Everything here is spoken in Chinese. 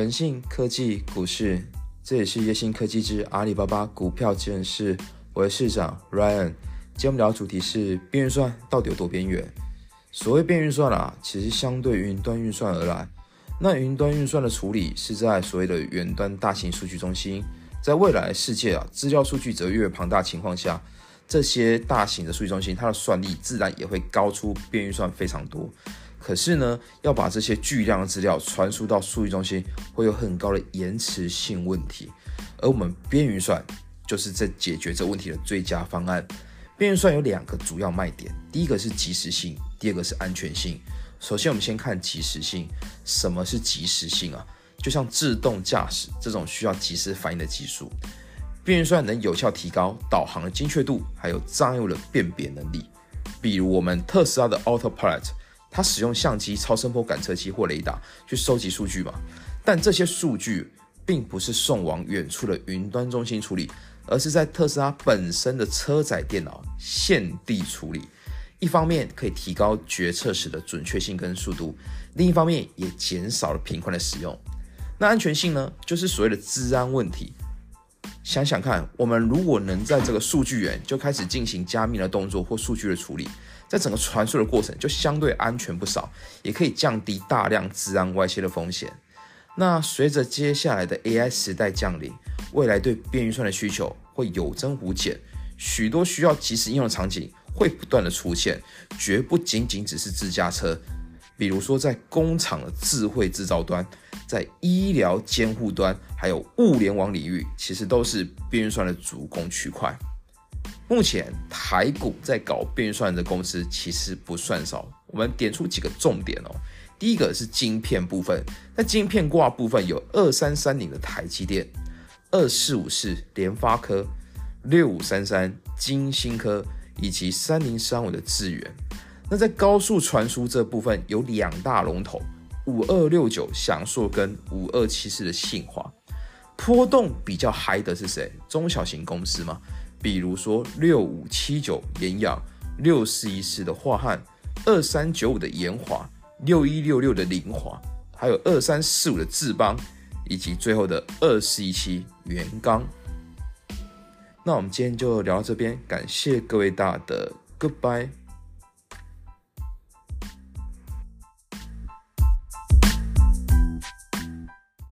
人性、科技、股市，这也是叶星科技之阿里巴巴股票见识。我是市长 Ryan。今天我们聊的主题是边运算到底有多边缘？所谓边运算啊，其实相对云端运算而来。那云端运算的处理是在所谓的远端大型数据中心。在未来世界啊，资料数据则越庞大情况下，这些大型的数据中心，它的算力自然也会高出边运算非常多。可是呢，要把这些巨量的资料传输到数据中心，会有很高的延迟性问题。而我们边运算就是在解决这问题的最佳方案。边运算有两个主要卖点，第一个是即时性，第二个是安全性。首先，我们先看即时性。什么是即时性啊？就像自动驾驶这种需要即时反应的技术，边运算能有效提高导航的精确度，还有障碍物的辨别能力。比如我们特斯拉的 Autopilot。它使用相机、超声波感测器或雷达去收集数据嘛？但这些数据并不是送往远处的云端中心处理，而是在特斯拉本身的车载电脑现地处理。一方面可以提高决策时的准确性跟速度，另一方面也减少了频宽的使用。那安全性呢？就是所谓的治安问题。想想看，我们如果能在这个数据源就开始进行加密的动作或数据的处理。在整个传输的过程就相对安全不少，也可以降低大量治安外泄的风险。那随着接下来的 AI 时代降临，未来对边运算的需求会有增无减，许多需要即时应用的场景会不断的出现，绝不仅仅只是自驾车。比如说在工厂的智慧制造端，在医疗监护端，还有物联网领域，其实都是边运算的主攻区块。目前台股在搞运算的公司其实不算少，我们点出几个重点哦。第一个是晶片部分，那晶片挂部分有二三三零的台积电，二四五四联发科，六五三三金星科，以及三零三五的智源。那在高速传输这部分有两大龙头，五二六九翔硕跟五二七四的信华。波动比较嗨的是谁？中小型公司吗？比如说六五七九盐氧，六四一四的化汉，二三九五的盐华，六一六六的凌华，还有二三四五的智邦，以及最后的二四一七元刚。那我们今天就聊到这边，感谢各位大的 Goodbye。